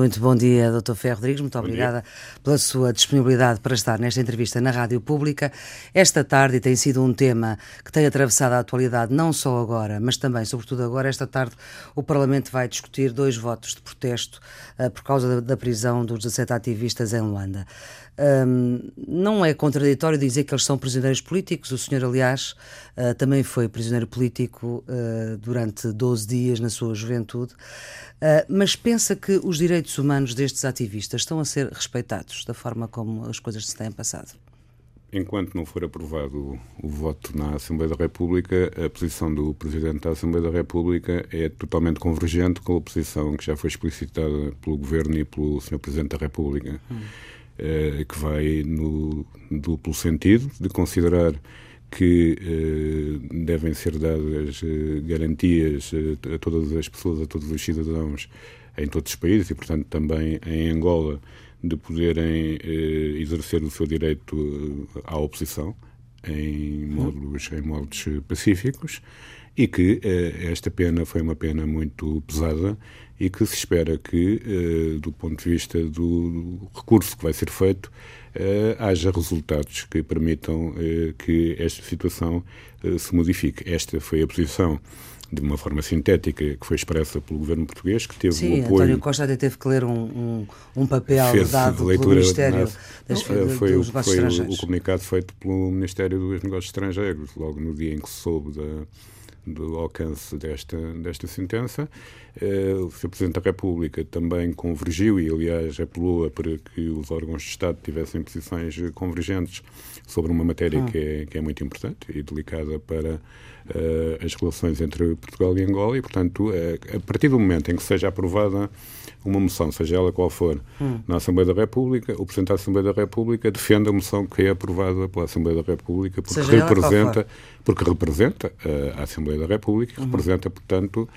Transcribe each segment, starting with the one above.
Muito bom dia, Dr. Ferro Rodrigues. Muito bom obrigada dia. pela sua disponibilidade para estar nesta entrevista na Rádio Pública. Esta tarde tem sido um tema que tem atravessado a atualidade, não só agora, mas também, sobretudo agora, esta tarde, o Parlamento vai discutir dois votos de protesto uh, por causa da, da, prisão dos 17 ativistas em Luanda. Um, não é contraditório dizer que eles são prisioneiros políticos. O senhor, aliás, uh, também foi prisioneiro político uh, durante 12 dias na sua juventude. Uh, mas pensa que os direitos humanos destes ativistas estão a ser respeitados da forma como as coisas se têm passado? Enquanto não for aprovado o, o, voto na Assembleia da República, a posição do Presidente da Assembleia da República é totalmente convergente com a posição que já foi explicitada pelo Governo e pelo Sr. Presidente da República, hum. Uh, que vai no duplo sentido de considerar que eh, devem ser dadas eh, garantias eh, a todas as pessoas, a todos os cidadãos em todos os países e, portanto, também em Angola, de poderem eh, exercer o seu direito eh, à oposição em modos, em modos pacíficos e que eh, esta pena foi uma pena muito pesada e que se espera que, do ponto de vista do recurso que vai ser feito, uh, haja resultados que permitam uh, que esta situação se modifique. Esta foi a posição de uma forma sintética que foi expressa pelo governo português, que teve Sim, o apoio... António Costa até teve que ler um, um, um papel dado leitura pelo Ministério das, não, foi, dos Negócios foi Estrangeiros. o comunicado feito pelo Ministério dos Negócios Estrangeiros, logo no dia em que se soube da do alcance desta, desta sentença. Uh, o Sr. Presidente da República também convergiu e, aliás, apelou para que os órgãos de Estado tivessem posições convergentes sobre uma matéria ah. que, é, que é muito importante e delicada para uh, as relações entre Portugal e Angola e, portanto, uh, a partir do momento em que seja aprovada uma moção, seja ela qual for, hum. na Assembleia da República, o Presidente da Assembleia da República defende a moção que é aprovada pela Assembleia da República porque seja representa, porque representa a Assembleia da República e uhum. representa, portanto,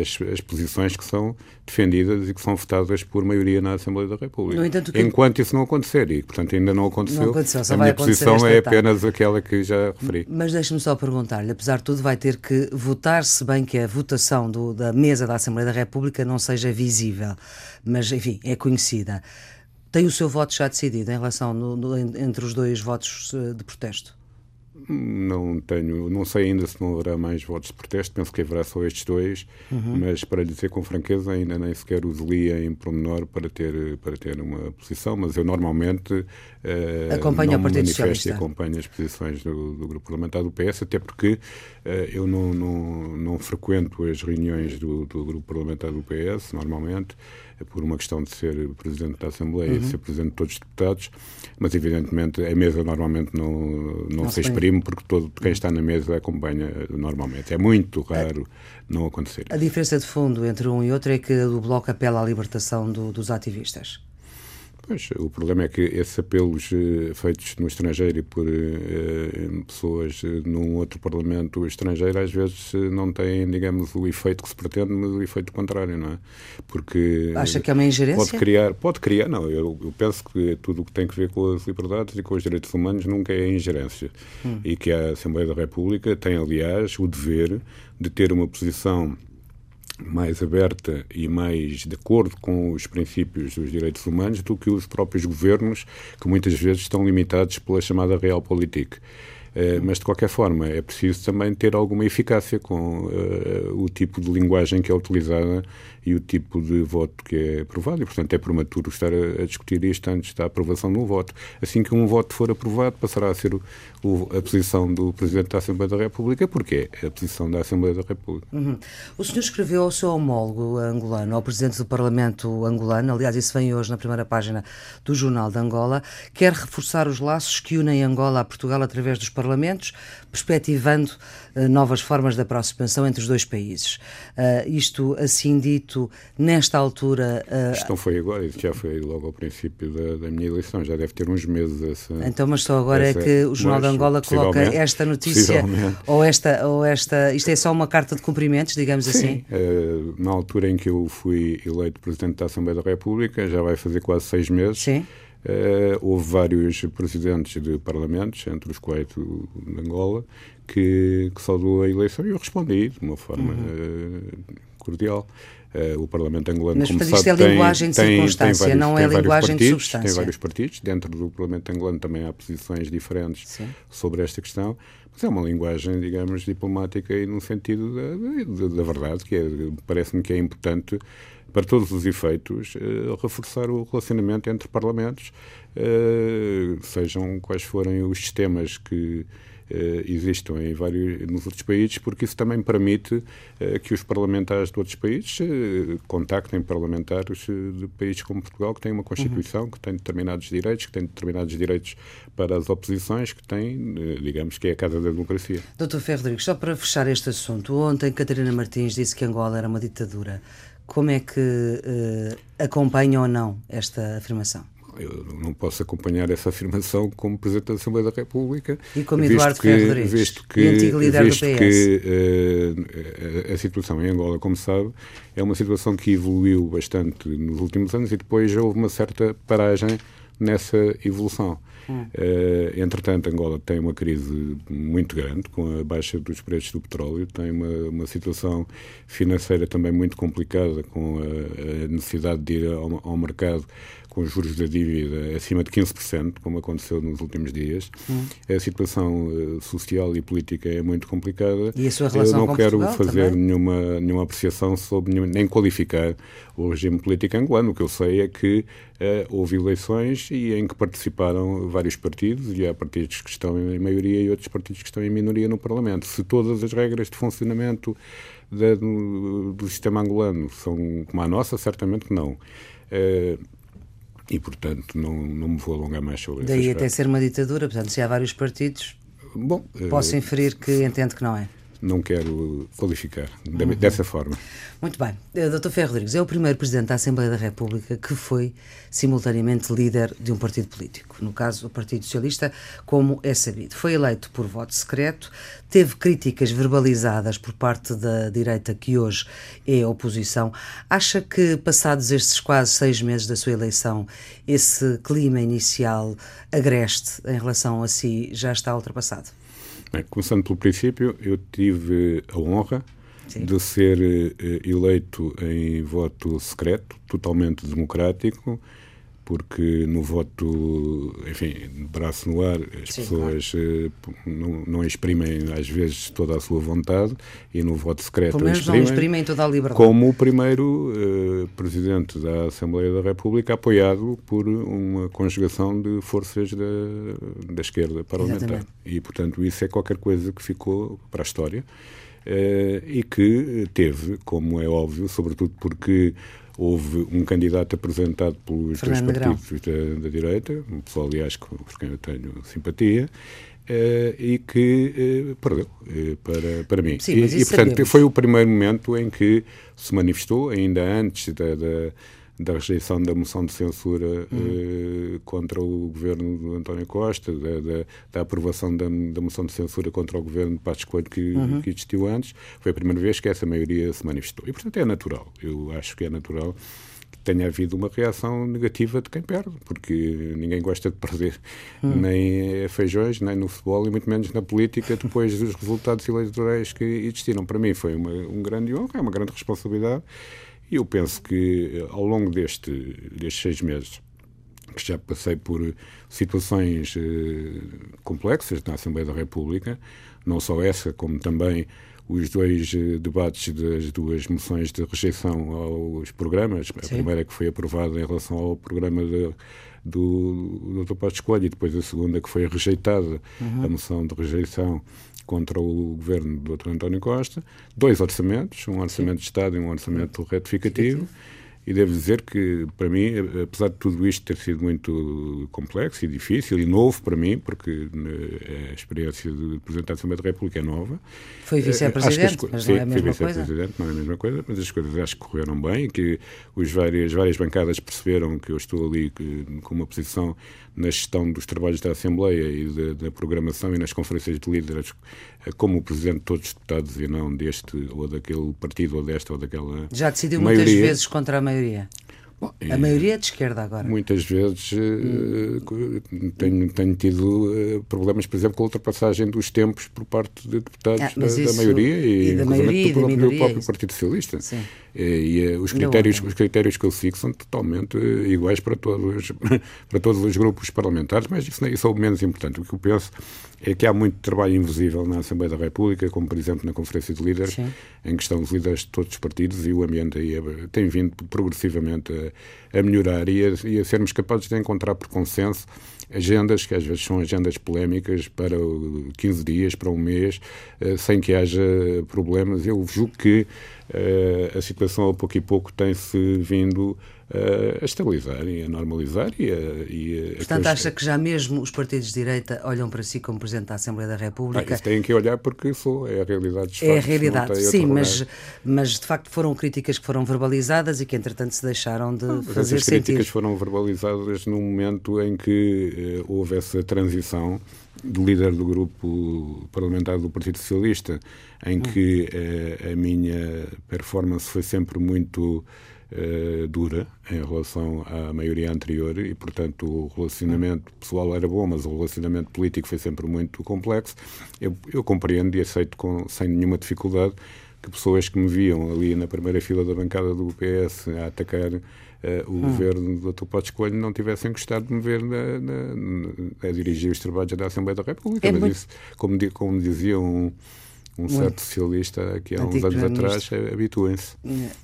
as, as posições que são defendidas e que são votadas por maioria na Assembleia da República. Entanto, que... Enquanto isso não acontecer, e portanto ainda não aconteceu, não aconteceu a minha posição é apenas aquela que já referi. Mas deixe-me só perguntar-lhe, apesar de tudo, vai ter que votar, se bem que a votação do, da mesa da Assembleia da República não seja visível, mas enfim, é conhecida. Tem o seu voto já decidido em relação no, no, entre os dois votos eh, de protesto? Não tenho, não sei ainda se não haverá mais votos de protesto, penso que haverá só estes dois, uhum. mas para lhe dizer com franqueza, ainda nem sequer os li em pormenor para ter, para ter uma posição, mas eu normalmente uh, acompanho o Partido manifesto e acompanho as posições do, do, Grupo Parlamentar do PS, até porque uh, eu não, não, não frequento as reuniões do, do Grupo Parlamentar do PS, normalmente, por uma questão de ser Presidente da Assembleia uhum. e ser Presidente de todos os deputados, mas evidentemente a mesa normalmente não, não, não se exprime porque todo quem está na mesa acompanha normalmente. É muito raro a, não acontecer. A diferença de fundo entre um e outro é que o Bloco apela à libertação do, dos ativistas. Pois, o problema é que esses apelos eh, feitos no estrangeiro e por eh, pessoas eh, num outro parlamento estrangeiro às vezes não têm, digamos, o efeito que se pretende, mas o efeito contrário, não é? Porque acha que é uma ingerência? Pode criar, pode criar, não. Eu, eu penso que tudo o que tem que ver com as liberdades e com os direitos humanos nunca é ingerência hum. e que a Assembleia da República tem, aliás, o dever de ter uma posição mais aberta e mais de acordo com os princípios dos direitos humanos do que os próprios governos, que muitas vezes estão limitados pela chamada realpolitik. Uh, mas, de qualquer forma, é preciso também ter alguma eficácia com uh, o tipo de linguagem que é utilizada e o tipo de voto que é aprovado. E, portanto, é prematuro estar a, a discutir isto antes da aprovação de um voto. Assim que um voto for aprovado, passará a ser o, o, a posição do Presidente da Assembleia da República, porque é a posição da Assembleia da República. Uhum. O senhor escreveu ao seu homólogo angolano, ao Presidente do Parlamento angolano, aliás, isso vem hoje na primeira página do Jornal de Angola, quer reforçar os laços que unem Angola a Portugal através dos parlamentos, perspectivando uh, novas formas de aproximação entre os dois países. Uh, isto, assim dito, nesta altura. Uh, isto não foi agora, isso já foi logo ao princípio da, da minha eleição, já deve ter uns meses. Essa, então, mas só agora é essa, é que o Jornal de Angola coloca esta notícia, ou esta, ou esta. Isto é só uma carta de cumprimentos, digamos Sim, assim? Uh, na altura em que eu fui eleito Presidente da Assembleia da República, já vai fazer quase seis meses. Sim houve vários presidentes de parlamentos, entre os quais o de Angola, que, que saudou a eleição e eu respondi de uma forma uhum. uh, cordial. Uh, o Parlamento angolano, Mas, como sabe, isto é tem, linguagem de tem, circunstância, tem vários, não é linguagem partidos, de substância. Tem vários partidos. Dentro do Parlamento angolano também há posições diferentes Sim. sobre esta questão. É uma linguagem, digamos, diplomática e no sentido da, da, da verdade, que é, parece-me que é importante para todos os efeitos, uh, reforçar o relacionamento entre parlamentos, uh, sejam quais forem os sistemas que existam em vários, nos outros países, porque isso também permite uh, que os parlamentares de outros países uh, contactem parlamentares de países como Portugal, que têm uma Constituição, uhum. que têm determinados direitos, que têm determinados direitos para as oposições, que têm, digamos, que é a casa da democracia. Doutor Ferro Rodrigues, só para fechar este assunto, ontem Catarina Martins disse que Angola era uma ditadura. Como é que acompanha ou não esta afirmação? Eu não posso acompanhar essa afirmação como Presidente da Assembleia da República. E como Eduardo Ferro Rodrigues, visto que, antigo líder visto do PS. que uh, a, a situação em Angola, como sabe, é uma situação que evoluiu bastante nos últimos anos e depois houve uma certa paragem nessa evolução. Hum. Uh, entretanto, Angola tem uma crise muito grande com a baixa dos preços do petróleo, tem uma, uma situação financeira também muito complicada com a, a necessidade de ir ao, ao mercado com os juros da dívida acima de 15%, como aconteceu nos últimos dias. Hum. A situação uh, social e política é muito complicada. E a sua relação Eu não quero Portugal fazer também? nenhuma, nenhuma apreciação sobre, nem qualificar o regime político angolano. O que eu sei é que uh, houve eleições e em que participaram vários partidos, e há partidos que estão em maioria e outros partidos que estão em minoria no Parlamento. Se todas as regras de funcionamento da, do, do, sistema angolano são como a nossa, certamente não. Uh, e, portanto, não, não me vou alongar mais sobre isso. Daí até ser uma ditadura, portanto, se há vários partidos, Bom, posso uh, inferir que entende que não é não quero qualificar uhum. dessa forma. Muito bem. Eh, Dr. Ferro Rodrigues é o primeiro Presidente da Assembleia da República que foi simultaneamente líder de um partido político, no caso o Partido Socialista, como é sabido. Foi eleito por voto secreto, teve críticas verbalizadas por parte da direita que hoje é oposição. Acha que, passados estes quase seis meses da sua eleição, esse clima inicial agreste em relação a si já está ultrapassado? Bem, começando pelo princípio, eu tive a honra Sim. de ser eh, eleito em voto secreto, totalmente democrático, porque no voto, enfim, braço no ar, as Sim, pessoas claro. Eh, não, não, exprimem às vezes toda a sua vontade e no voto secreto Pelo exprimem, não exprimem toda a liberdade. Como o primeiro uh, presidente da Assembleia da República, apoiado por uma conjugação de forças da, da esquerda parlamentar. Exatamente. E, portanto, isso é qualquer coisa que ficou para a história. Uh, e que teve, como é óbvio, sobretudo porque houve um candidato apresentado pelos Fernando dois partidos da, da, direita, um pessoal, aliás, por quem eu tenho simpatia, Uh, e que uh, perdeu uh, para, para mim. Sim, e, e, portanto, sabemos. foi o primeiro momento em que se manifestou, ainda antes da, da da rejeição da moção de censura uhum. eh, contra o governo do António Costa, da, da, da aprovação da, da, moção de censura contra o governo de Passos Coelho que, uhum. que existiu antes, foi a primeira vez que essa maioria se manifestou. E, portanto, é natural. Eu acho que é natural que tenha havido uma reação negativa de quem perde, porque ninguém gosta de perder uhum. nem feijões, nem no futebol e muito menos na política depois dos resultados eleitorais que existiram. Para mim foi uma, um grande honra, é uma grande responsabilidade e eu penso que ao longo deste, destes seis meses, que já passei por situações eh, complexas na Assembleia da República, não só essa, como também os dois eh, debates das duas moções de rejeição aos programas. A primeira que foi aprovada em relação ao programa de, do, do Dr. Passos Coelho e depois a segunda que foi rejeitada, uhum. a moção de rejeição contra o governo do Dr. António Costa, dois orçamentos, um orçamento Sim. de Estado e um orçamento retificativo. E devo dizer que, para mim, apesar de tudo isto ter sido muito complexo e difícil e novo para mim, porque né, a experiência de Presidente da Assembleia da República é nova. Foi vice-presidente, mas sim, não é a mesma fui vice-presidente, não é a mesma coisa, mas as coisas acho que correram bem e que os várias, várias bancadas perceberam que eu estou ali com uma posição na gestão dos trabalhos da Assembleia e da, programação e nas conferências de líderes como Presidente de todos os deputados e não deste ou daquele partido ou desta ou daquela Já decidiu maioria. muitas vezes contra a maioria. Bom, a maioria é de esquerda agora. Muitas vezes hum. tenho, tenho tido uh, problemas, por exemplo, com a ultrapassagem dos tempos por parte de deputados ah, da, da, maioria e, e da maioria, do, próprio, minoria, do próprio Partido Socialista. Sim. E, os, critérios, os critérios que eu sigo são totalmente iguais para todos, para todos os grupos parlamentares, mas isso, isso é o menos importante. O que eu penso é que há muito trabalho invisível na Assembleia da República, como por exemplo na Conferência de Líderes, Sim. em que estão os líderes de todos os partidos e o ambiente aí é, tem vindo progressivamente a, a melhorar e a, e a, sermos capazes de encontrar por consenso agendas que às vezes são agendas polémicas para 15 dias, para um mês, eh, sem que haja problemas. Eu julgo que uh, a situação a pouco e pouco tem-se vindo a estabilizar e a normalizar. E, a, e a Portanto, acha que já mesmo os partidos de direita olham para si como Presidente da Assembleia da República? Ah, isso têm que olhar porque sou, é a realidade. é a realidade, sim, mas, mas de facto foram críticas que foram verbalizadas e que entretanto se deixaram de ah, fazer as sentir. As críticas foram verbalizadas num momento em que uh, houve essa transição do líder do grupo parlamentar do Partido Socialista, em hum. que uh, a minha performance foi sempre muito uh, dura em relação à maioria anterior e, portanto, o relacionamento pessoal era bom, mas o relacionamento político foi sempre muito complexo. Eu, eu compreendo e aceito com, sem nenhuma dificuldade que pessoas que me viam ali na primeira fila da bancada do PS a atacar uh, o hum. governo do Dr. Potes Coelho não tivessem gostado de me ver na, na, na, a dirigir os trabalhos da Assembleia da República. É mas muito... isso, como, como dizia um um certo socialista que há uns anos atrás, habituem-se.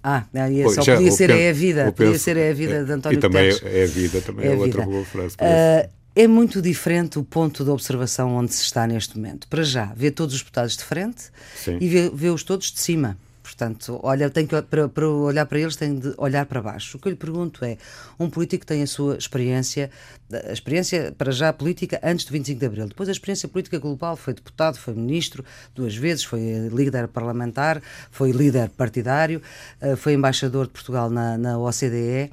Ah, e só podia ser penso, é a vida, podia ser é a vida de António E também Guterres. é a vida, também é, é outra boa frase. Uh, é muito diferente o ponto de observação onde se está neste momento. Para já, vê todos os deputados de frente Sim. e vê-os todos de cima. Portanto, olha, tem que, para, para, olhar para eles tem de olhar para baixo. O que eu lhe pergunto é, um político tem a sua experiência, a experiência para já política antes do 25 de Abril, depois a experiência política global, foi deputado, foi ministro duas vezes, foi líder parlamentar, foi líder partidário, eh, foi embaixador de Portugal na, na OCDE.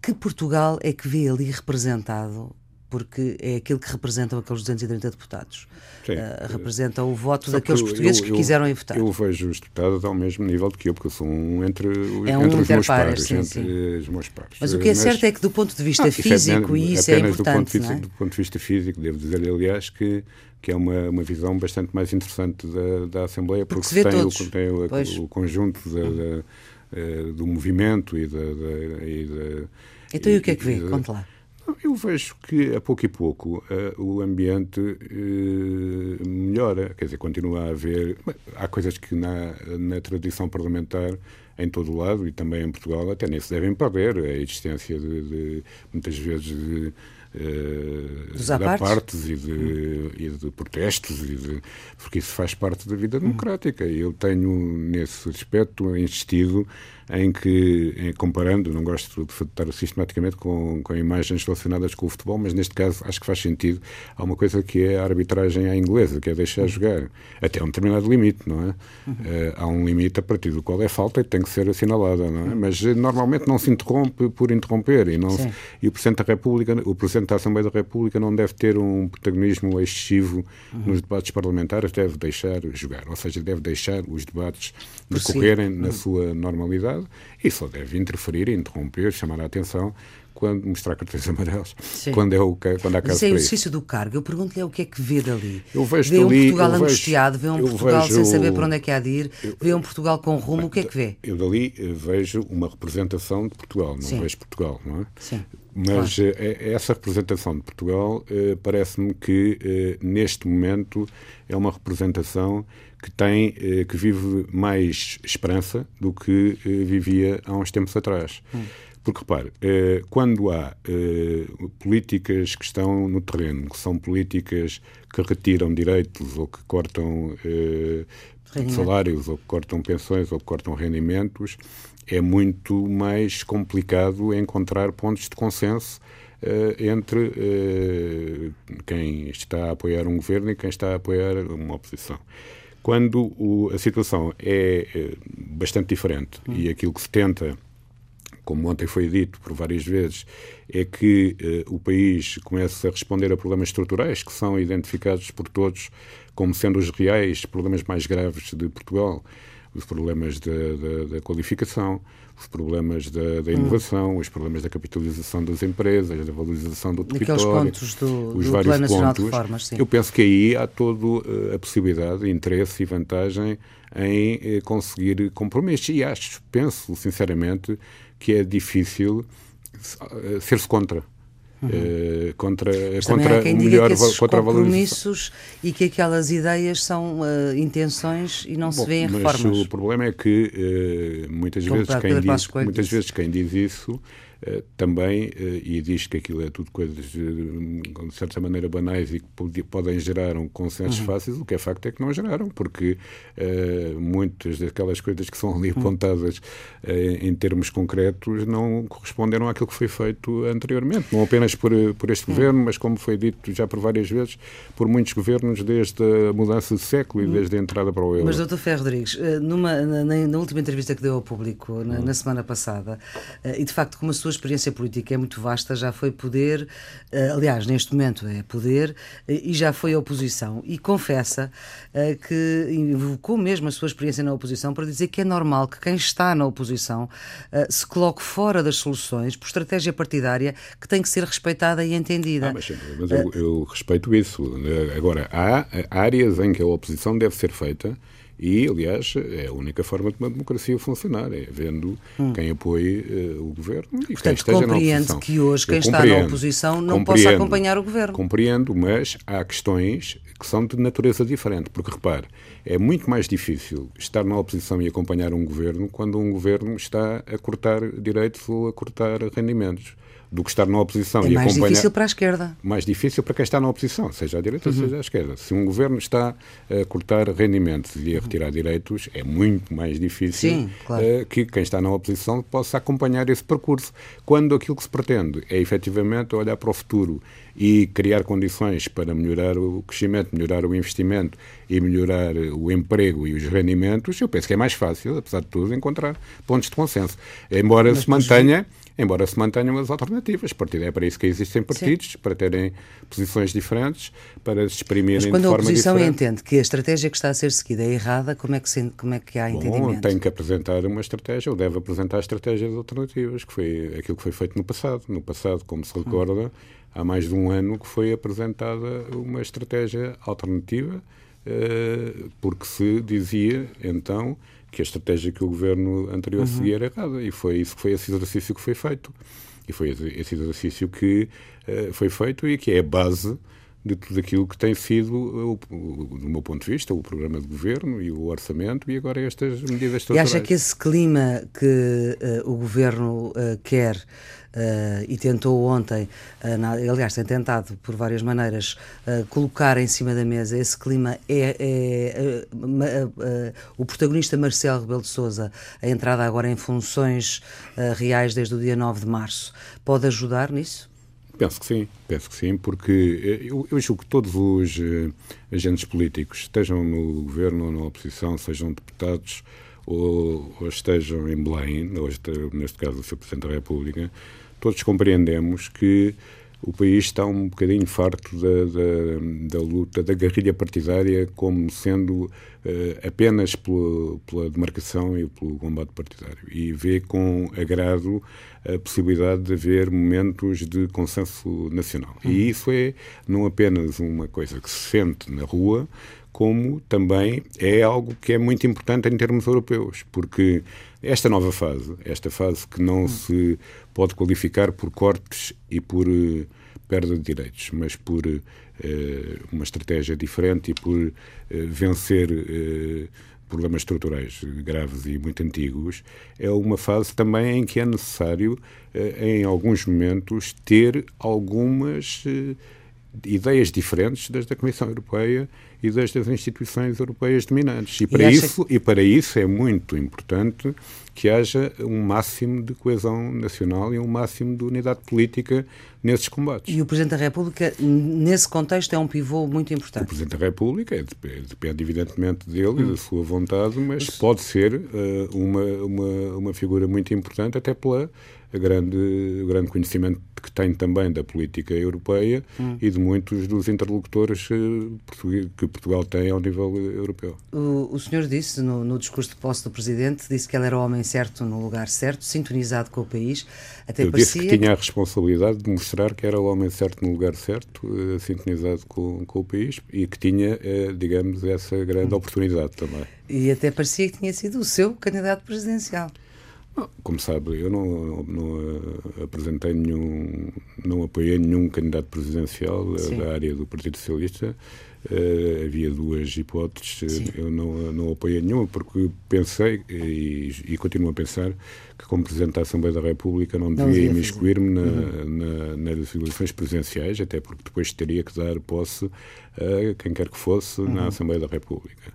Que Portugal é que vê ali representado porque é aquilo que representam aqueles 230 deputados. Uh, representa o voto Só daqueles portugueses eu, que quiseram ir votar. Eu vejo os deputados ao mesmo nível que eu, porque eu sou um entre, é um entre os meus pares. Sim, entre sim. os meus pares. Mas o que é certo é que do ponto de vista físico, e isso é importante. Do ponto, é? do ponto de vista físico, devo dizer, aliás, que que é uma, uma visão bastante mais interessante da, da Assembleia, porque, porque tem, o, tem o, o, conjunto da, da, eh, do movimento e da. E da então, e o que é que vê? Conte lá. Eu vejo que a pouco e pouco uh, o ambiente uh, melhora, quer dizer, continua a haver. Há coisas que na, na tradição parlamentar, em todo o lado e também em Portugal, até nem se devem perder. A existência de, de muitas vezes, de uh, de apartes e de, e de protestos, e de, porque isso faz parte da vida democrática. E eu tenho, nesse aspecto, insistido em que, comparando, não gosto de estar sistematicamente com, com imagens relacionadas com o futebol, mas neste caso acho que faz sentido. Há uma coisa que é a arbitragem à inglesa, que é deixar jogar até um determinado limite, não é? Uhum. Uh, há um limite a partir do qual é falta e tem que ser assinalada, não é? Uhum. Mas normalmente não se interrompe por interromper e, não se, e o Presidente da República, o Presidente da Assembleia da República não deve ter um protagonismo excessivo uhum. nos debates parlamentares, deve deixar jogar, ou seja, deve deixar os debates decorrerem na uhum. sua normalidade e só deve interferir, interromper, chamar a atenção quando mostrar cartões amarelos, quando, é o, quando há caso Isso é o exercício do cargo. Eu pergunto-lhe o que é que vê dali. Eu vejo vê um Portugal angustiado, vê um Portugal vejo, sem saber para onde é que há de ir, eu, vê um Portugal com rumo, o que é que vê? Eu dali eh, vejo uma representação de Portugal, não Sim. vejo Portugal, não é? Sim. Mas claro. Eh, essa representação de Portugal eh, parece-me que neste momento é uma representação que tem que vive mais esperança do que vivia há uns tempos atrás. Hum. Porque, repare, eh, quando há eh, políticas que estão no terreno, que são políticas que retiram direitos ou que cortam eh, salários, ou que cortam pensões, ou que cortam rendimentos, é muito mais complicado encontrar pontos de consenso entre quem está a apoiar um governo e quem está a apoiar uma oposição. Quando o, a situação é bastante diferente hum. e aquilo que se tenta como ontem foi dito por várias vezes, é que eh, o país comece a responder a problemas estruturais que são identificados por todos como sendo os reais problemas mais graves de Portugal. Os problemas da, da, da qualificação, os problemas da, da inovação, hum. os problemas da capitalização das empresas, da valorização do território, pontos do, os do vários pontos. Eu penso que aí há toda uh, a possibilidade, interesse e vantagem em uh, conseguir compromissos. E acho, penso sinceramente, que é difícil uh, ser-se contra. Uhum. Uh, contra Mas contra o melhor contra compromissos e que aquelas ideias são uh, intenções e não Bom, se vêem reformas. o problema é que uh, muitas vezes quem diz muitas vezes quem diz isso também, uh, e diz que aquilo é tudo coisas uh, de certa maneira banais e que podem gerar um consensos uhum. fáceis, o que é facto é que não geraram, porque muitas daquelas coisas que são ali uhum. apontadas em termos concretos não corresponderam àquilo que foi feito anteriormente, não apenas por, por este uhum. governo, mas como foi dito já por várias vezes, por muitos governos desde a mudança de século e desde a entrada para o euro. Mas, Dr. Ferro Rodrigues, numa, na, na, última entrevista que deu ao público, na, na semana passada, e de facto como a sua experiência política é muito vasta, já foi poder, eh, aliás, neste momento é poder, eh, e já foi oposição. E confessa eh, que invocou mesmo a sua experiência na oposição para dizer que é normal que quem está na oposição se coloque fora das soluções por estratégia partidária que tem que ser respeitada e entendida. Ah, mas, mas eu, eu respeito isso. Agora, há áreas em que a oposição deve ser feita e, aliás, é a única forma de uma democracia funcionar, é vendo hum. quem apoie uh, o governo e Portanto, quem esteja compreende na oposição. que hoje quem está na oposição não possa acompanhar o governo. Compreendo, mas há questões que são de natureza diferente, porque repare, é muito mais difícil estar na oposição e acompanhar um governo quando um governo está a cortar direitos ou a cortar rendimentos do que estar na oposição é e mais difícil para a esquerda. Mais difícil para quem está na oposição, seja à direita, uhum. seja à esquerda. Se um governo está a cortar rendimentos e a retirar direitos, é muito mais difícil Sim, claro. uh, que quem está na oposição possa acompanhar esse percurso. Quando aquilo que se pretende é efetivamente olhar para o futuro e criar condições para melhorar o crescimento, melhorar o investimento e melhorar o emprego e os rendimentos, eu penso que é mais fácil, apesar de tudo, encontrar pontos de consenso. Embora Mas se mantenha embora se mantenham as alternativas. Partido é para isso que existem partidos, Sim. para terem posições diferentes, para se exprimirem Mas quando de a oposição diferente. entende que a estratégia que está a ser seguida é errada, como é que, se, como é que há Bom, entendimento? tem que apresentar uma estratégia, ou deve apresentar estratégias alternativas, que foi aquilo que foi feito no passado. No passado, como se recorda, há mais de um ano que foi apresentada uma estratégia alternativa, eh, porque se dizia, então, que a estratégia que o governo anterior uhum. seguia era errada. E foi isso que foi esse exercício que foi feito. E foi esse exercício que uh, foi feito e que é a base de tudo aquilo que tem sido, do meu ponto de vista, o programa de governo e o orçamento e agora estas medidas estruturais. E acha que esse clima que uh, o governo uh, quer Uh, e tentou ontem, uh, na, aliás, tem tentado por várias maneiras uh, colocar em cima da mesa esse clima. É, é o protagonista Marcelo Rebelo de Souza, a entrada agora em funções reais desde o dia 9 de março, pode ajudar nisso? Penso que sim, penso que sim, porque eu, eu julgo que todos os agentes políticos, estejam no governo ou na oposição, sejam deputados ou, ou estejam em Belém, ou neste caso o Sr. Presidente da República, todos compreendemos que o país está um bocadinho farto da, da, da luta, da guerrilha partidária, como sendo uh, apenas pela, pela, demarcação e pelo combate partidário. E vê com agrado a possibilidade de haver momentos de consenso nacional. E uhum. isso é não apenas uma coisa que se sente na rua, como também é algo que é muito importante em termos europeus, porque esta nova fase, esta fase que não hum. se pode qualificar por cortes e por uh, perda de direitos, mas por uh, uma estratégia diferente e por uh, vencer problemas estruturais graves e muito antigos, é uma fase também em que é necessário, em alguns momentos, ter algumas ideias diferentes das da Comissão Europeia e das, das instituições europeias dominantes. E para, e isso, que... e para isso é muito importante que haja um máximo de coesão nacional e um máximo de unidade política nesses combates. E o Presidente da República, nesse contexto, é um pivô muito importante. O Presidente da República é, depende, evidentemente, dele hum. e da sua vontade, mas pode ser uh, uma, uma, uma figura muito importante, até pela grande, o grande conhecimento que tem também da política europeia hum. e de muitos dos interlocutores eh, que Portugal tem ao nível europeu. O, o senhor disse, no, no, discurso de posse do Presidente, disse que ele era o homem certo no lugar certo, sintonizado com o país. Até Eu parecia... disse que tinha a responsabilidade de mostrar que era o homem certo no lugar certo, uh, sintonizado com, com o país e que tinha, uh, digamos, essa grande hum. oportunidade também. E até parecia que tinha sido o seu candidato presidencial. Como sabe, eu não, não uh, apresentei nenhum, não apoiei nenhum candidato presidencial uh, da área do Partido Socialista. Uh, havia duas hipóteses, Sim. eu não, não apoiei nenhuma, porque pensei e, e, continuo a pensar que, como Presidente da Assembleia da República, não devia imiscuir-me na, uhum. na, nas eleições presidenciais, até porque depois teria que dar posse a quem quer que fosse uhum. na Assembleia da República.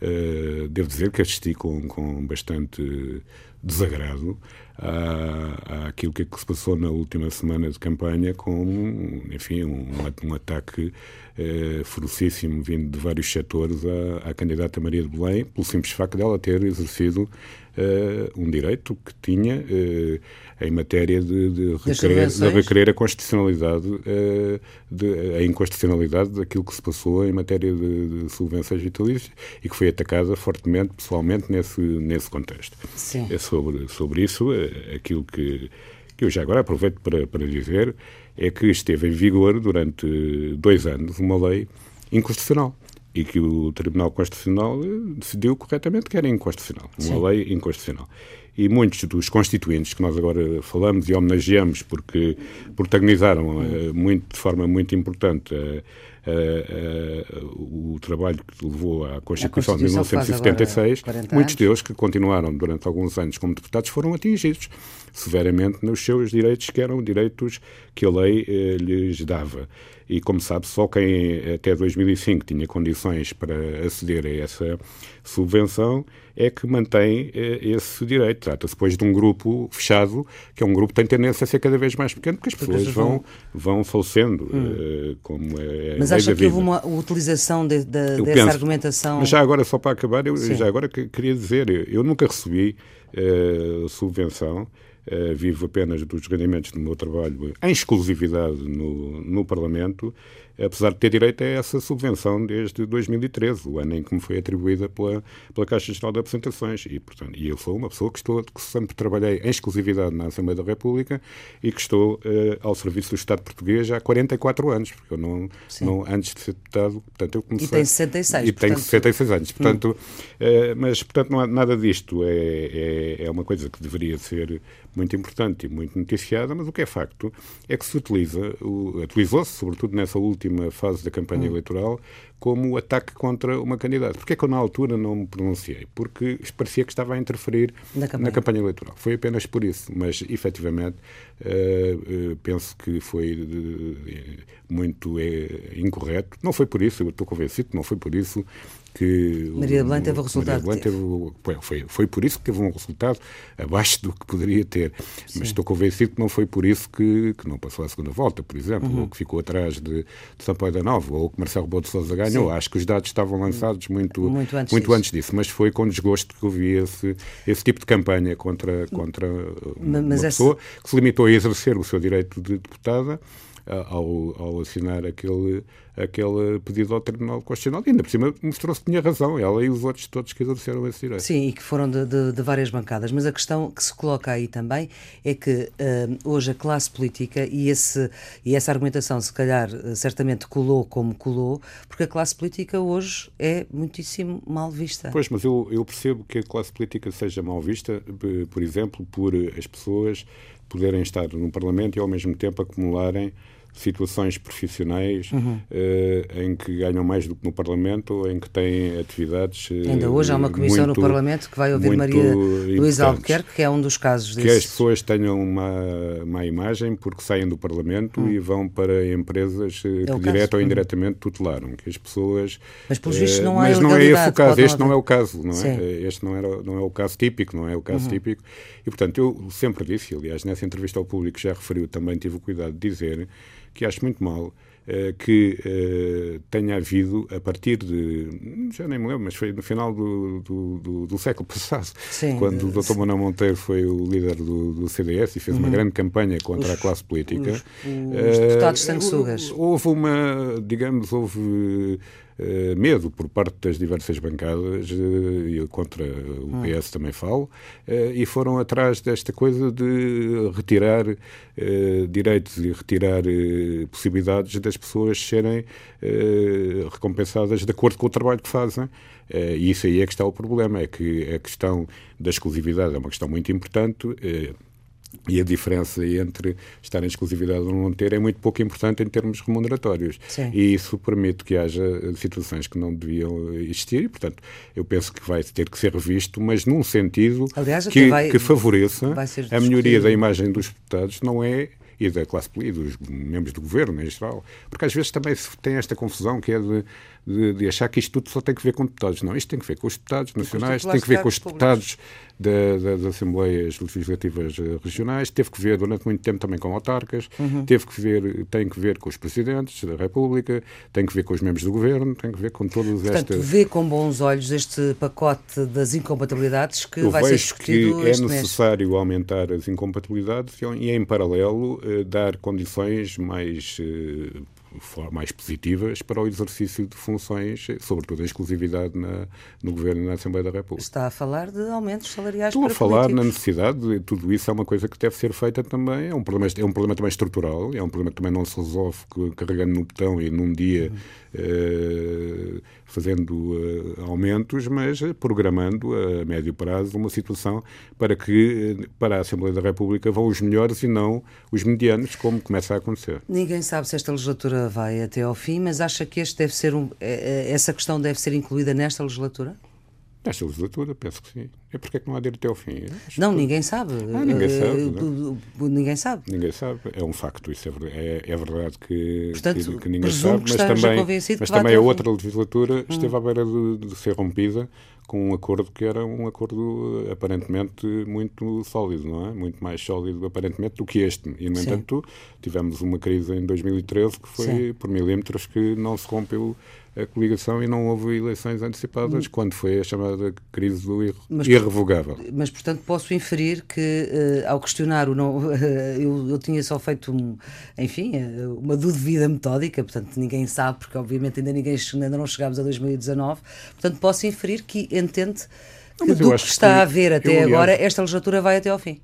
Uh, devo dizer que assisti com, com bastante desagrado à, àquilo que, é que se passou na última semana de campanha com, enfim, um, um ataque eh, ferocíssimo vindo de vários setores à, à, candidata Maria de Belém, pelo simples facto dela ter exercido eh, um direito que tinha eh, em matéria de, de, requerer, de requerer a constitucionalidade, uh, de, a inconstitucionalidade daquilo que se passou em matéria de, de subvenções vitalícias e que foi atacada fortemente, pessoalmente, nesse, nesse contexto. Sim. É sobre, sobre isso, uh, aquilo que, que eu já agora aproveito para, para dizer é que esteve em vigor durante dois anos uma lei inconstitucional e que o Tribunal Constitucional decidiu corretamente que era inconstitucional, uma Sim. lei inconstitucional. E muitos dos constituintes que nós agora falamos e homenageamos porque protagonizaram uh, muito, de forma muito importante uh, uh, o trabalho que levou à Constituição, de 1976, muitos deles que continuaram durante alguns anos como deputados foram atingidos severamente nos seus direitos, que eram direitos que a lei lhes dava e, como sabe, só quem até 2005 tinha condições para aceder a essa subvenção é que mantém eh, esse direito. Trata-se depois de um grupo fechado, que é um grupo que tem tendência a ser cada vez mais pequeno, porque as pessoas vão, vão falecendo, hum. Eh, como é Mas acha que houve uma utilização de, de, dessa penso, argumentação? Mas já agora, só para acabar, eu Sim. já agora queria dizer, eu nunca recebi uh, subvenção, uh, vivo apenas dos rendimentos do meu trabalho em exclusividade no, no Parlamento, apesar de ter direito a essa subvenção desde 2013, o ano em que me foi atribuída pela, pela Caixa Geral de Apresentações. E, portanto, e eu sou uma pessoa que, estou, que sempre trabalhei em exclusividade na Assembleia da República e que estou uh, ao serviço do Estado português há 44 anos, porque eu não, não antes de ser deputado, portanto, eu comecei... E tem 66, E portanto... tenho 66 anos, portanto, hum. uh, mas, portanto, não há nada disto. É, é, é uma coisa que deveria ser muito importante e muito noticiada, mas o que é facto é que se utiliza, utilizou-se, sobretudo nessa última fase da campanha hum. eleitoral, como ataque contra uma candidata. Porquê é que eu na altura não me pronunciei? Porque parecia que estava a interferir na campanha, na campanha eleitoral. Foi apenas por isso, mas efetivamente uh, uh, penso que foi uh, muito incorreto. Não foi por isso, eu estou convencido que não foi por isso que Maria Belém teve o resultado Maria teve, foi, foi por isso que teve um resultado abaixo do que poderia ter. Sim. Mas estou convencido que não foi por isso que, que não passou a segunda volta, por exemplo, uhum. ou que ficou atrás de, de Sampaio da Nova, ou que Marcelo Rebelo de Sousa ganhou. Sim. Acho que os dados estavam lançados muito, muito, antes, muito disso. antes, disso. Mas foi com desgosto que eu vi esse, esse tipo de campanha contra, contra uma, uma pessoa que se limitou a exercer o seu direito de deputada ao, ao assinar aquele, aquele pedido ao Tribunal Constitucional. E ainda por cima mostrou-se que tinha razão, ela e os outros todos que exerceram esse direito. Sim, e que foram de, de, de várias bancadas. Mas a questão que se coloca aí também é que uh, hoje a classe política, e, esse, e essa argumentação se calhar certamente colou como colou, porque a classe política hoje é muitíssimo mal vista. Pois, mas eu, eu percebo que a classe política seja mal vista, por exemplo, por as pessoas poderem estar no Parlamento e ao mesmo tempo acumularem situações profissionais uhum. uh, em que ganham mais do que no Parlamento em que têm atividades. Uh, Ainda hoje há uma comissão muito, no Parlamento que vai ouvir Maria Luísa Albuquerque, que é um dos casos desses. Que as pessoas tenham uma má imagem porque saem do Parlamento uhum. e vão para empresas uh, é que direto ou indiretamente uhum. tutelaram. Que as pessoas. Mas pelos vistos não há Mas não é esse o caso, este não é o caso, não é? Este não, era, não é o caso típico, não é o caso uhum. típico. E portanto, eu sempre disse, aliás, nessa entrevista ao público já referiu, também tive o cuidado de dizer que acho muito mal uh, que uh, tenha havido, a partir de, já nem me lembro, mas foi no final do, do, do, do século passado, Sim, quando o Dr. Manuel Monteiro foi o líder do, CDS e fez uhum. uma grande campanha contra os, a classe política. Os, os deputados sanguessugas. Houve uma, digamos, houve eh, medo por parte das diversas bancadas, uh, e contra o hum. PS também falo, uh, e foram atrás desta coisa de retirar direitos e retirar possibilidades das pessoas serem recompensadas de acordo com o trabalho que fazem. e isso aí é que está o problema, é que a questão da exclusividade é uma questão muito importante. E a diferença entre estar em exclusividade ou não ter é muito pouco importante em termos remuneratórios. Sim. E isso permite que haja situações que não deviam existir e, portanto, eu penso que vai ter que ser revisto, mas num sentido Aliás, que, vai, que favoreça a melhoria da imagem dos deputados, não é e da classe política, dos membros do governo em geral, porque às vezes também se tem esta confusão que é de, de, de, achar que isto tudo só tem que ver com deputados. Não, isto tem que ver com os deputados nacionais, tem que ver com os deputados da, das Assembleias Legislativas eh, Regionais, teve que ver durante muito tempo também com autarcas, uhum. teve que ver, tem que ver com os presidentes da República, tem que ver com os membros do governo, tem que ver com todas estas. Portanto, vê com bons olhos este pacote das incompatibilidades que Eu vai ser discutido que é necessário mês. aumentar as incompatibilidades e, em paralelo, eh, dar condições mais eh, mais positivas para o exercício de funções, sobretudo a exclusividade na, no Governo e na Assembleia da República. Está a falar de aumentos salariais Estou a falar políticos. na necessidade, de, tudo isso é uma coisa que deve ser feita também, é um problema, é um problema também estrutural, é um problema que também não se resolve carregando no botão e num dia uhum. uh, fazendo uh, aumentos, mas programando a médio prazo uma situação para que para a Assembleia da República vão os melhores e não os medianos, como começa a acontecer. Ninguém sabe se esta legislatura vai até ao fim, mas acha que este deve ser um, eh, eh, essa questão deve ser incluída nesta legislatura? Nesta legislatura, penso que sim. É porque é que não há de ir até ao fim? não, que... ninguém sabe. Ah, ninguém sabe. Uh, ninguém sabe. Ninguém sabe. É um facto, isso é verdade, é, é verdade que, Portanto, que, que ninguém sabe, mas também, mas também a outra legislatura hum. esteve à beira de, de ser rompida com um acordo que era um acordo aparentemente muito sólido, não é? Muito mais sólido aparentemente do que este. E, no Sim. entanto, tivemos uma crise em 2013 que foi Sim. por milímetros que não se rompeu a coligação e não houve eleições antecipadas hum. quando foi a chamada crise do ir mas, irrevogável. Mas, portanto, posso inferir que, uh, ao questionar o não, uh, eu, eu, tinha só feito, um, enfim, uh, uma dúvida metódica, portanto, ninguém sabe, porque obviamente ainda, ninguém, ainda não chegámos a 2019, portanto, posso inferir que entende que não, do que está que, a ver até agora, aliás, esta legislatura vai até ao fim.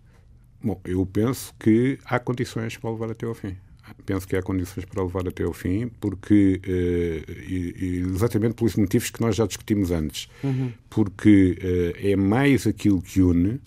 Bom, eu penso que há condições para levar até ao fim penso que há condições para levar até ao fim, porque uh, e, exatamente pelos motivos que nós já discutimos antes, uhum. porque uh, é mais aquilo que une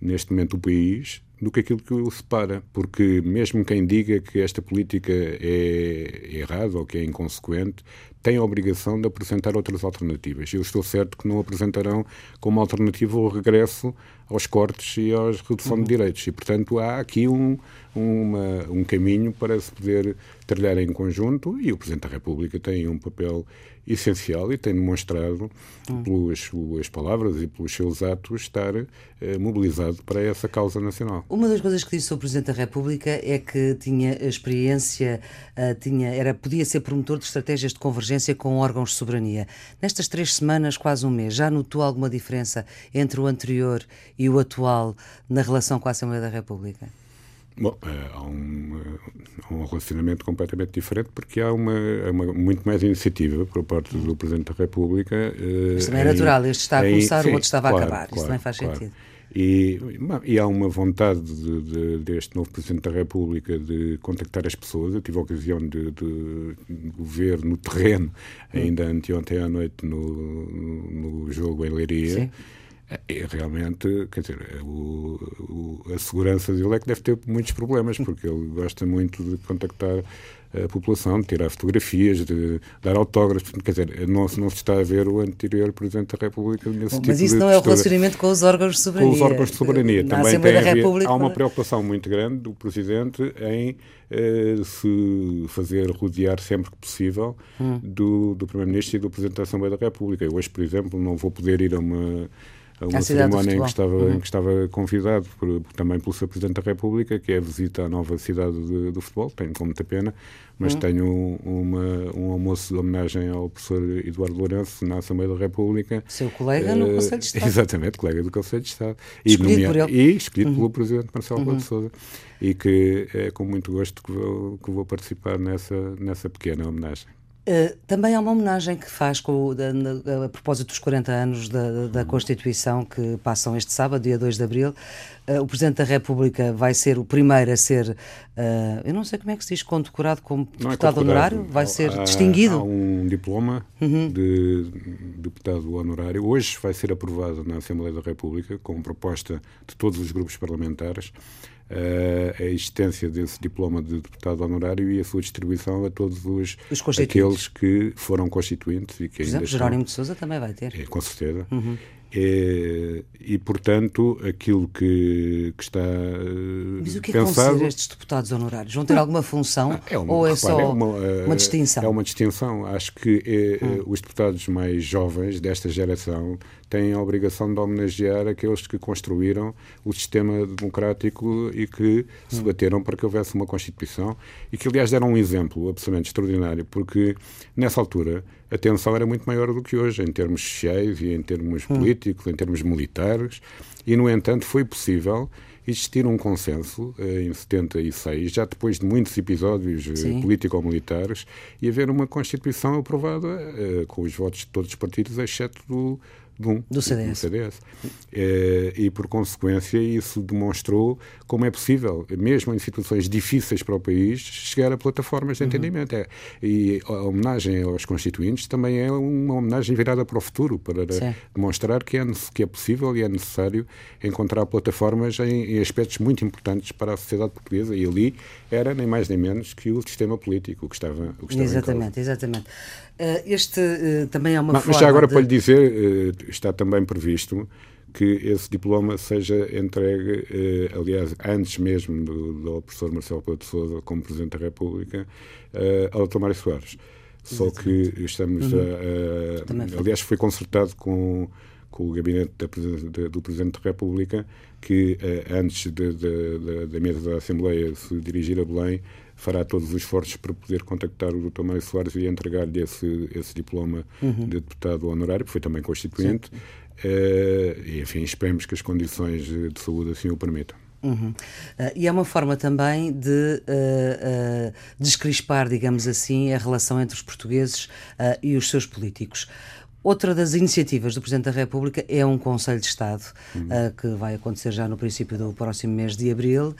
neste momento o país do que aquilo que o separa, porque mesmo quem diga que esta política é errada ou que é inconsequente, tem a obrigação de apresentar outras alternativas. Eu estou certo que não apresentarão como alternativa o regresso aos cortes e à redução uhum. de direitos. E, portanto, há aqui um, uma, um caminho para se poder trilhar em conjunto e o Presidente da República tem um papel essencial e tem demonstrado, hum. pelas suas palavras e pelos seus atos, estar eh, mobilizado para essa causa nacional. Uma das coisas que disse o Presidente da República é que tinha experiência, uh, tinha, era, podia ser promotor de estratégias de convergência com órgãos de soberania. Nestas três semanas, quase um mês, já notou alguma diferença entre o anterior e o atual na relação com a Assembleia da República? Bom, eh, há um, eh, um, relacionamento completamente diferente porque há uma, uma, muito mais iniciativa por parte do Presidente da República. Eh, Mas também é natural, este está a começar, sim, o outro estava claro, a acabar. Claro, Isso também faz claro. sentido. E, e, há uma vontade de, de, deste novo Presidente da República de contactar as pessoas. Eu tive a ocasião de, de ver no terreno, ainda anteontem à noite, no, no jogo em Leiria. Sim é, realmente, quer dizer, é o, o, a segurança dele é que deve ter muitos problemas, porque ele gosta muito de contactar a população, de tirar fotografias, de dar autógrafos. Quer dizer, não, não se está a ver o anterior Presidente da República nesse Bom, tipo Mas isso não é o relacionamento com os órgãos de soberania. Com os órgãos de soberania. Na Também tem há uma preocupação muito grande do Presidente em eh, se fazer rodear sempre que possível hum. do, do Primeiro-Ministro e do Presidente da Assembleia da República. Eu hoje, por exemplo, não vou poder ir a uma a uma cerimónia em que, estava, uhum. em que estava convidado por, também pelo Sr. Presidente da República, que é a visita à nova cidade de, do futebol. Tenho com muita pena, mas uhum. tenho uma, um almoço de homenagem ao professor Eduardo Lourenço na Assembleia da República. Seu colega uh, no Conselho de Estado. Exatamente, colega do Conselho de Estado. Escolhido e, por ele. e escolhido uhum. pelo Presidente Marcelo uhum. de Souza. E que é com muito gosto que vou, que vou participar nessa, nessa pequena homenagem. Uh, também há uma homenagem que faz com, da, a propósito dos 40 anos da, da, Constituição que passam este sábado, dia 2 de abril. Uh, o Presidente da República vai ser o primeiro a ser, uh, eu não sei como é que se diz, condecorado como é deputado é honorário, vai ser há, distinguido. Há um diploma uhum. de deputado honorário. Hoje vai ser aprovado na Assembleia da República com proposta de todos os grupos parlamentares a existência desse diploma de deputado honorário e a sua distribuição a todos os, os aqueles que foram constituintes e que Por exemplo, Jerónimo de Sousa também vai ter. É, com certeza. Uhum. É, e, portanto, aquilo que, que está Mas o que é que vão ser estes deputados honorários? Vão ter alguma função é uma, ou é repare, só é uma, uma, distinção? É uma distinção. Acho que é, hum. os deputados mais jovens desta geração têm a obrigação de homenagear aqueles que construíram o sistema democrático e que se hum. bateram para que houvesse uma Constituição e que, aliás, deram um exemplo absolutamente extraordinário, porque nessa altura a tensão era muito maior do que hoje, em termos sociais e em termos hum. políticos, em termos militares, e, no entanto, foi possível existir um consenso eh, em 76, já depois de muitos episódios eh, político-militares, e haver uma Constituição aprovada eh, com os votos de todos os partidos, exceto do, do, do CDS. Do CDS. É, e, por consequência, isso demonstrou como é possível, mesmo em situações difíceis para o país, chegar a plataformas de uhum. entendimento. É, e a homenagem aos constituintes também é uma homenagem virada para o futuro, para Sim. demonstrar que é, que é possível e é necessário encontrar plataformas em, em aspectos muito importantes para a sociedade portuguesa. E ali era nem mais nem menos que o sistema político que estava, o que estava Exatamente, exatamente. Uh, este uh, também é uma mas, forma. Mas já agora de... para lhe dizer, uh, está também previsto que esse diploma seja entregue, aliás, antes mesmo do, do professor Marcelo Couto de Souza, como Presidente da República, ao. Mário Soares. Só que estamos uhum. a, a, Aliás, foi consertado com, com o gabinete da, do Presidente da República que, antes da mesa da Assembleia se dirigir a Belém, fará todos os esforços para poder contactar o Dr. Mário Soares e entregar-lhe esse, esse diploma uhum. de deputado honorário, que foi também constituinte. Uh, e, enfim, esperemos que as condições de saúde assim o permitam. Uhum. Uh, e é uma forma também de uh, uh, descrispar, digamos assim, a relação entre os portugueses e os seus políticos. Outra das iniciativas do Presidente da República é um Conselho de Estado, uhum. que vai acontecer já no princípio do próximo mês de abril.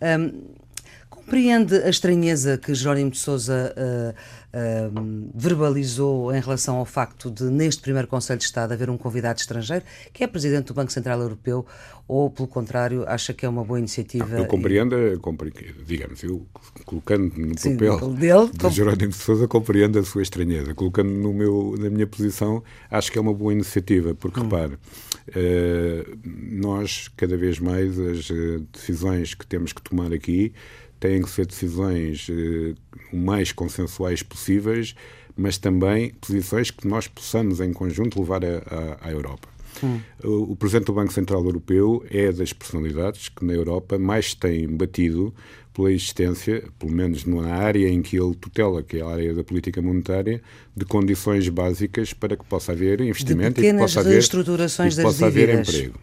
Um, Compreende a estranheza que Jerónimo de Sousa uh, uh, verbalizou em relação ao facto de, neste primeiro Conselho de Estado, haver um convidado estrangeiro, que é Presidente do Banco Central Europeu, ou, pelo contrário, acha que é uma boa iniciativa? Eu compreendo, e... digamos, eu colocando no Sim, papel dele, de Jerónimo de Sousa, compreendo a sua estranheza. Colocando no meu, na minha posição, acho que é uma boa iniciativa, porque, hum. repare, uh, nós, cada vez mais, as decisões que temos que tomar aqui têm que ser decisões eh, o mais consensuais possíveis, mas também posições que nós possamos, em conjunto, levar à Europa. Hum. O, o Presidente do Banco Central Europeu é das personalidades que na Europa mais têm batido pela existência, pelo menos na área em que ele tutela, que é a área da política monetária, de condições básicas para que possa haver investimento e que possa haver, e que possa haver emprego.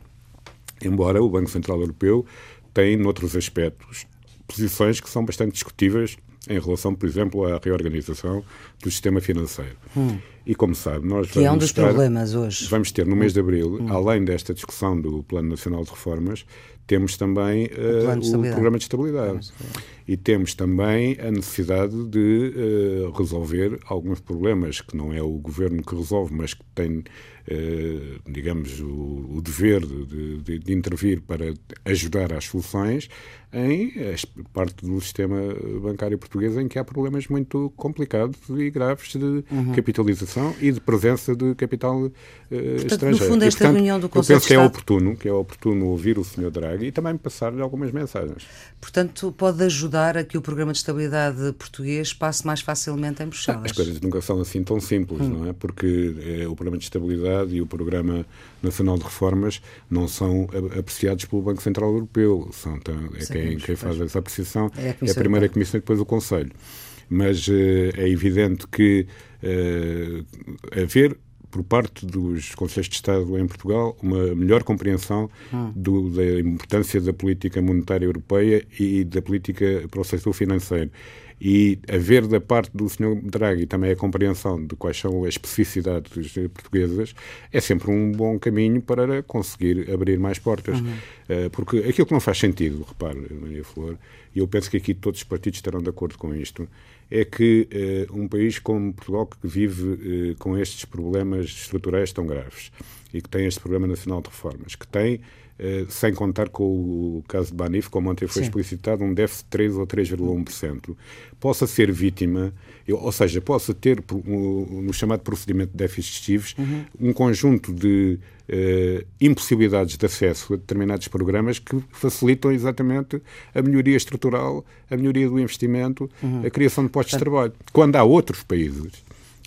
Embora o Banco Central Europeu tenha, noutros aspectos, posições que são bastante discutíveis em relação, por exemplo, à reorganização do sistema financeiro. Hum. E como sabe, nós que é um dos estar, problemas hoje. Vamos ter no mês de abril, hum. além desta discussão do Plano Nacional de Reformas, temos também uh, o, Programa de Estabilidade. E temos também a necessidade de uh, resolver alguns problemas que não é o governo que resolve, mas que tem eh, digamos, o, o dever de, de, de, intervir para ajudar às soluções em parte do sistema bancário português em que há problemas muito complicados e graves de uhum. capitalização e de presença de capital uh, portanto, estrangeiro. No fundo, esta e, portanto, reunião do Conselho eu penso que é oportuno, que é oportuno ouvir o Sr. Draghi e também passar-lhe algumas mensagens. Portanto, pode ajudar a que o programa de estabilidade português passe mais facilmente em Bruxelas. As coisas nunca são assim tão simples, hum. não é? Porque é, o programa de estabilidade e o programa nacional de reformas não são apreciados pelo Banco Central Europeu. São, é quem, quem faz essa apreciação é a, é a primeira comissão e depois o Conselho. Mas eh, é evidente que uh, haver por parte dos Conselhos de Estado em Portugal uma melhor compreensão hum. do, da importância da política monetária europeia e da política para o setor financeiro e haver da parte do Sr. Draghi também a compreensão de quais são as especificidades portuguesas é sempre um bom caminho para conseguir abrir mais portas. Uhum. Uh, porque aquilo que não faz sentido, repare, Maria Flor, e eu penso que aqui todos os partidos estarão de acordo com isto, é que uh, um país como Portugal que vive uh, com estes problemas estruturais tão graves e que tem este Programa Nacional de Reformas, que tem eh, sem contar com o caso de Banif, como ontem foi Sim. explicitado, um déficit de 3 ou 3,1%, possa ser vítima, ou seja, possa ter, no chamado procedimento de déficit excessivos, uhum. um conjunto de uh, impossibilidades de acesso a determinados programas que facilitam exatamente a melhoria estrutural, a melhoria do investimento, uhum. a criação de postos de trabalho. Quando há outros países,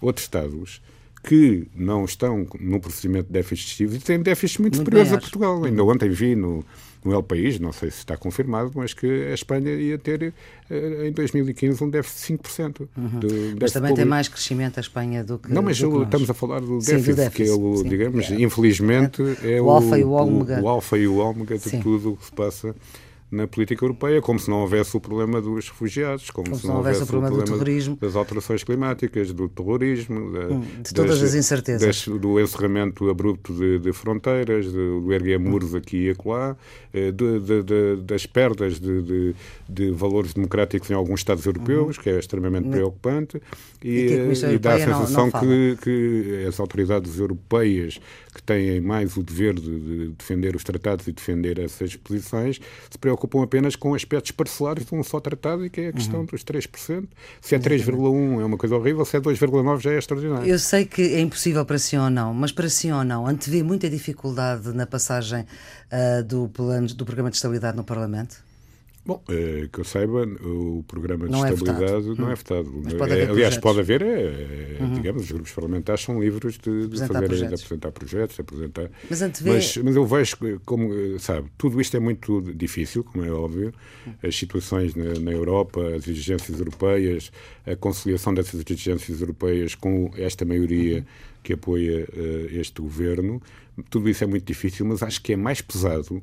outros Estados, que não estão no procedimento de déficit excessivo e têm déficits muito, muito superiores a Portugal. Ainda ontem vi no, no El País, não sei se está confirmado, mas que a Espanha ia ter eh, em 2015 um déficit de 5%. Uhum. De mas também público. tem mais crescimento a Espanha do que Não, mas do que estamos a falar do déficit, sim, do déficit que é o, digamos, é. infelizmente é, o, alfa e o ômega, o, o alfa e o ômega de sim. tudo o que se passa na política europeia, como se não houvesse o problema dos refugiados, como, como se, não houvesse, houvesse o problema, do terrorismo. das alterações climáticas, do terrorismo, da, hum, de todas das, as incertezas. Das, do encerramento abrupto de, de fronteiras, do, do erguer muros aqui e acolá, eh, de, das perdas de, valores democráticos em alguns Estados europeus, uhum. que é extremamente preocupante, e, e, e dá a sensação não, não que, que as autoridades europeias que têm mais o dever de, de, defender os tratados e defender essas posições, se preocupam apenas com aspectos parcelares de um só tratado e que é a questão uhum. dos 3%. Se é 3,1 é uma coisa horrível, se é 2,9 já é extraordinário. Eu sei que é impossível para si ou não, mas para si ou não, antevê muita dificuldade na passagem uh, do, plano, do programa de estabilidade no Parlamento? Bom, é, que eu saiba, o programa de não é estabilidade é não é votado. Pode é, aliás, pode haver, é, uhum. digamos, os grupos parlamentares são livres de, de, fazer, projetos. de apresentar projetos, de apresentar. Mas, antevê... mas, mas eu vejo, como sabe, tudo isto é muito difícil, como é óbvio. As situações na, na Europa, as exigências europeias, a conciliação dessas exigências europeias com esta maioria uhum. que apoia uh, este governo, tudo isso é muito difícil, mas acho que é mais pesado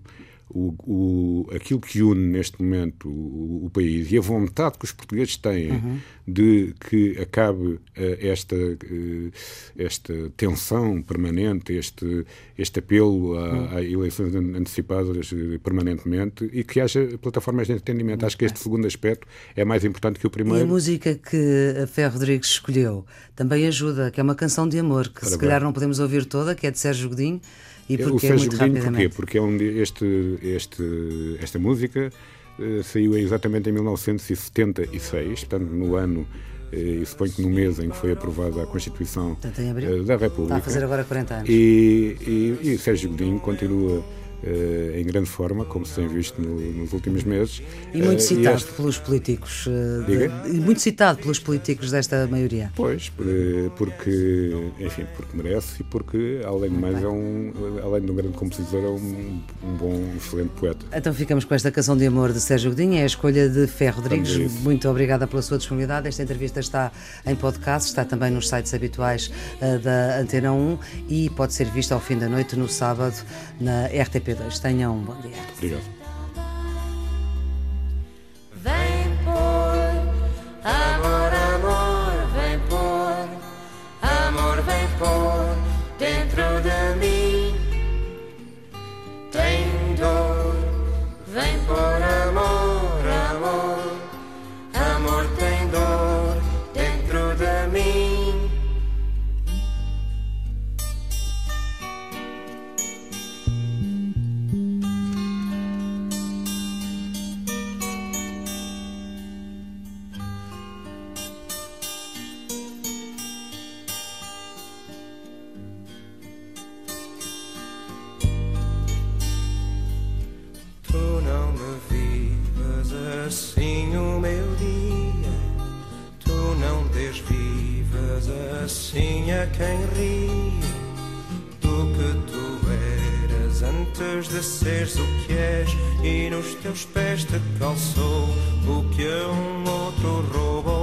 o, o, aquilo que une neste momento o, o, país e a vontade que os portugueses têm uhum. de que acabe uh, esta, uh, esta tensão permanente, este, este apelo a, uhum. a eleições antecipadas uh, permanentemente e que haja plataformas de entendimento. Uhum. Acho que este segundo aspecto é mais importante que o primeiro. E a música que a Fé Rodrigues escolheu também ajuda, que é uma canção de amor, que Ora se calhar não podemos ouvir toda, que é de Sérgio Godinho e porque o Sérgio é Godinho, porquê? Porque é um, este, este, esta música uh, saiu exatamente em 1976, portanto, no ano uh, e suponho que no mês em que foi aprovada a Constituição uh, da República. Está a fazer agora 40 anos. E, e, e Sérgio Godinho continua em grande forma, como se tem visto no, nos últimos meses. E muito uh, citado e este... pelos políticos. Uh, de... E muito citado pelos políticos desta maioria. Pois, porque, enfim, porque merece e porque, além de mais, é um, além de um grande compositor, é um, um bom, um excelente poeta. Então ficamos com esta canção de amor de Sérgio Godinho, é a escolha de Fé Rodrigues. Muito obrigada pela sua disponibilidade. Esta entrevista está em podcast, está também nos sites habituais da Antena 1 e pode ser vista ao fim da noite no sábado na RTP Tenham um bom dia. Obrigado. Assim a quem ri do que tu eras antes de seres o que és e nos teus pés te calçou o que um outro roubou.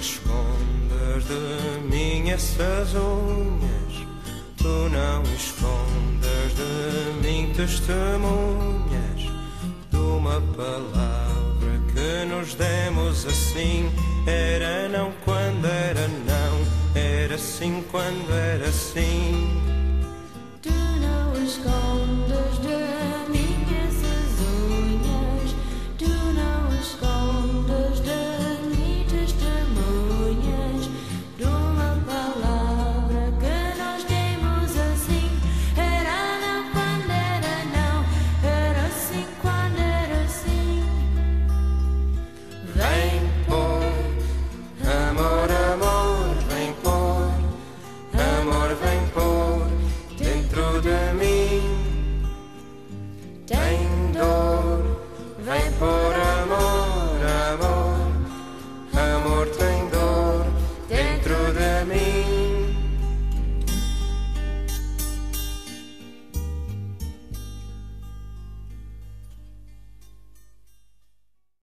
Escondas de mim essas unhas, tu não escondas de mim testemunhas de uma palavra que nos demos assim. Era não quando era não, era sim quando era sim.